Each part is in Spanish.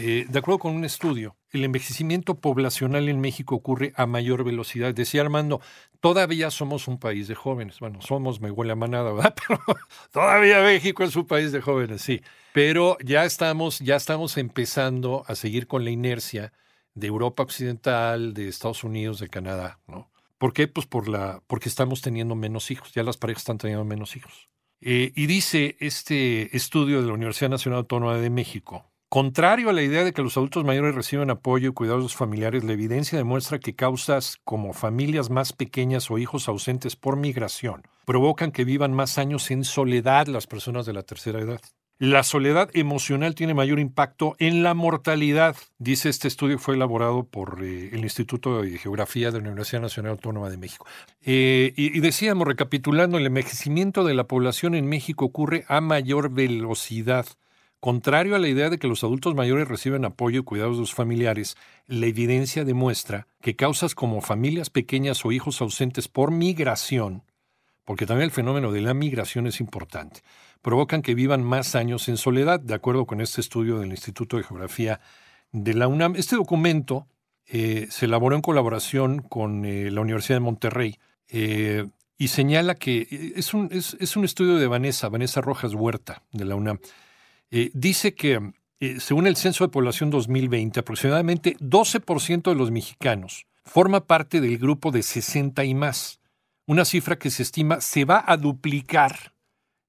Eh, de acuerdo con un estudio, el envejecimiento poblacional en México ocurre a mayor velocidad. Decía Armando, todavía somos un país de jóvenes. Bueno, somos, me huele a manada, ¿verdad? Pero todavía México es un país de jóvenes, sí. Pero ya estamos, ya estamos empezando a seguir con la inercia de Europa Occidental, de Estados Unidos, de Canadá, ¿no? ¿Por qué? Pues por la, porque estamos teniendo menos hijos, ya las parejas están teniendo menos hijos. Eh, y dice este estudio de la Universidad Nacional Autónoma de México, Contrario a la idea de que los adultos mayores reciben apoyo y cuidados familiares, la evidencia demuestra que causas como familias más pequeñas o hijos ausentes por migración provocan que vivan más años en soledad las personas de la tercera edad. La soledad emocional tiene mayor impacto en la mortalidad, dice este estudio que fue elaborado por eh, el Instituto de Geografía de la Universidad Nacional Autónoma de México. Eh, y, y decíamos, recapitulando, el envejecimiento de la población en México ocurre a mayor velocidad. Contrario a la idea de que los adultos mayores reciben apoyo y cuidados de sus familiares, la evidencia demuestra que causas como familias pequeñas o hijos ausentes por migración, porque también el fenómeno de la migración es importante, provocan que vivan más años en soledad, de acuerdo con este estudio del Instituto de Geografía de la UNAM. Este documento eh, se elaboró en colaboración con eh, la Universidad de Monterrey eh, y señala que es un, es, es un estudio de Vanessa, Vanessa Rojas Huerta, de la UNAM eh, dice que, eh, según el Censo de Población 2020, aproximadamente 12% de los mexicanos forma parte del grupo de 60 y más, una cifra que se estima se va a duplicar.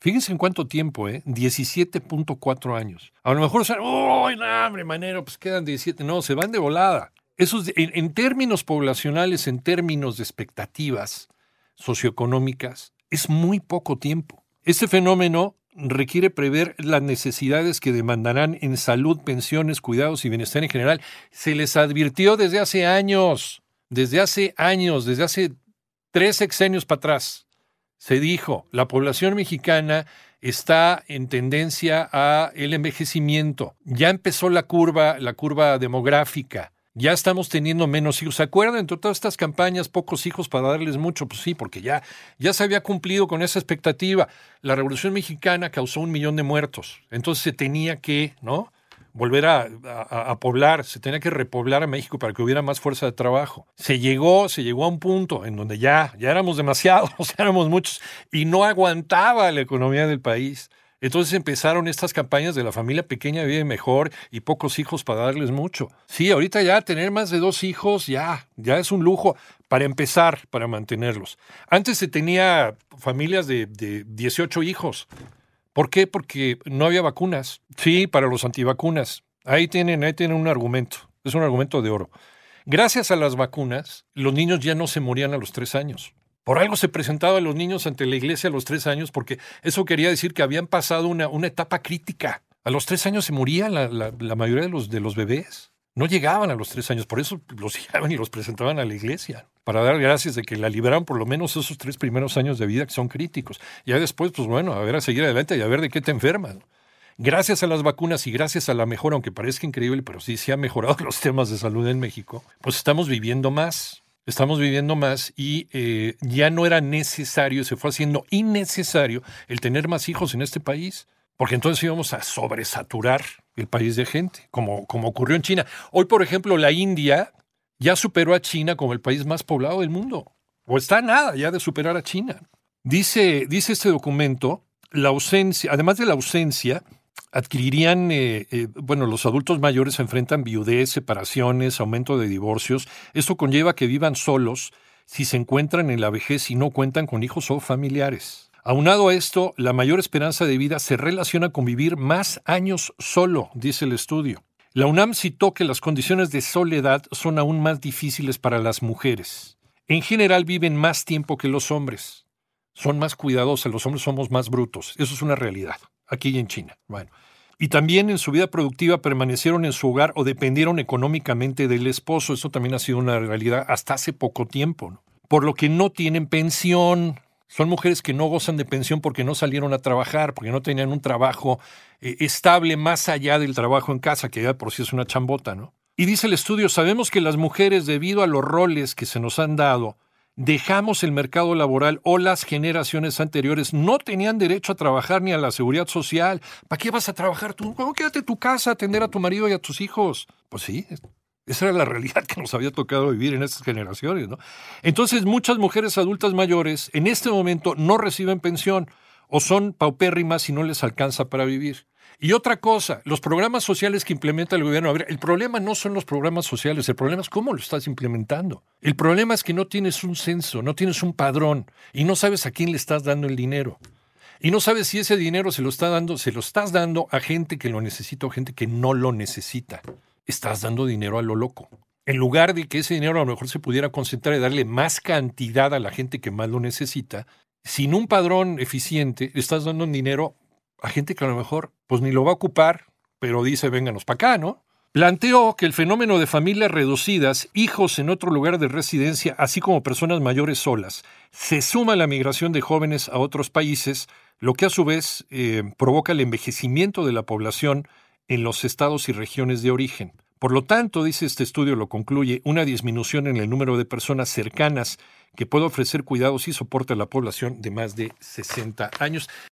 Fíjense en cuánto tiempo, ¿eh? 17.4 años. A lo mejor, ¡Uy, no, hombre, manero! Pues quedan 17. No, se van de volada. Eso en, en términos poblacionales, en términos de expectativas socioeconómicas, es muy poco tiempo. Este fenómeno requiere prever las necesidades que demandarán en salud, pensiones, cuidados y bienestar en general. Se les advirtió desde hace años, desde hace años, desde hace tres sexenios para atrás. Se dijo, la población mexicana está en tendencia a el envejecimiento. Ya empezó la curva, la curva demográfica ya estamos teniendo menos hijos. ¿Se acuerdan? Entre todas estas campañas, pocos hijos para darles mucho, pues sí, porque ya, ya se había cumplido con esa expectativa. La Revolución Mexicana causó un millón de muertos. Entonces se tenía que, ¿no? Volver a, a, poblar, se tenía que repoblar a México para que hubiera más fuerza de trabajo. Se llegó, se llegó a un punto en donde ya, ya éramos demasiados, éramos muchos, y no aguantaba la economía del país. Entonces empezaron estas campañas de la familia pequeña vive mejor y pocos hijos para darles mucho. Sí, ahorita ya tener más de dos hijos ya, ya es un lujo para empezar, para mantenerlos. Antes se tenía familias de, de 18 hijos. ¿Por qué? Porque no había vacunas. Sí, para los antivacunas. Ahí tienen, ahí tienen un argumento. Es un argumento de oro. Gracias a las vacunas, los niños ya no se morían a los tres años. Por algo se presentaba a los niños ante la iglesia a los tres años, porque eso quería decir que habían pasado una, una etapa crítica. A los tres años se morían la, la, mayoría de los, de los bebés. No llegaban a los tres años, por eso los llevaban y los presentaban a la iglesia, para dar gracias de que la liberaron por lo menos esos tres primeros años de vida que son críticos. Ya después, pues bueno, a ver, a seguir adelante y a ver de qué te enfermas. Gracias a las vacunas y gracias a la mejora, aunque parezca increíble, pero sí se han mejorado los temas de salud en México, pues estamos viviendo más estamos viviendo más y eh, ya no era necesario, se fue haciendo innecesario el tener más hijos en este país, porque entonces íbamos a sobresaturar el país de gente, como, como ocurrió en China. Hoy, por ejemplo, la India ya superó a China como el país más poblado del mundo, o está nada ya de superar a China. Dice, dice este documento, la ausencia, además de la ausencia, adquirirían, eh, eh, bueno, los adultos mayores enfrentan viudez, separaciones, aumento de divorcios. Esto conlleva que vivan solos si se encuentran en la vejez y no cuentan con hijos o familiares. Aunado a esto, la mayor esperanza de vida se relaciona con vivir más años solo, dice el estudio. La UNAM citó que las condiciones de soledad son aún más difíciles para las mujeres. En general viven más tiempo que los hombres. Son más cuidadosos, los hombres somos más brutos. Eso es una realidad aquí y en China. Bueno. Y también en su vida productiva permanecieron en su hogar o dependieron económicamente del esposo. Eso también ha sido una realidad hasta hace poco tiempo. Por lo que no tienen pensión. Son mujeres que no gozan de pensión porque no salieron a trabajar, porque no tenían un trabajo eh, estable más allá del trabajo en casa, que ya por sí es una chambota, ¿no? Y dice el estudio, sabemos que las mujeres, debido a los roles que se nos han dado, dejamos el mercado laboral o las generaciones anteriores no tenían derecho a trabajar ni a la seguridad social. ¿Para qué vas a trabajar tú? ¿Cómo quédate en tu casa atender a tu marido y a tus hijos? Pues sí, esa era la realidad que nos había tocado vivir en estas generaciones. ¿no? Entonces muchas mujeres adultas mayores en este momento no reciben pensión o son paupérrimas y no les alcanza para vivir. Y otra cosa, los programas sociales que implementa el gobierno, a ver, el problema no son los programas sociales, el problema es cómo lo estás implementando. El problema es que no tienes un censo, no tienes un padrón y no sabes a quién le estás dando el dinero. Y no sabes si ese dinero se lo está dando, se lo estás dando a gente que lo necesita o gente que no lo necesita. Estás dando dinero a lo loco. En lugar de que ese dinero a lo mejor se pudiera concentrar y darle más cantidad a la gente que más lo necesita, sin un padrón eficiente, estás dando un dinero a gente que a lo mejor pues ni lo va a ocupar, pero dice vénganos para acá, ¿no? Planteó que el fenómeno de familias reducidas, hijos en otro lugar de residencia, así como personas mayores solas, se suma a la migración de jóvenes a otros países, lo que a su vez eh, provoca el envejecimiento de la población en los estados y regiones de origen. Por lo tanto, dice este estudio, lo concluye, una disminución en el número de personas cercanas que puede ofrecer cuidados y soporte a la población de más de 60 años.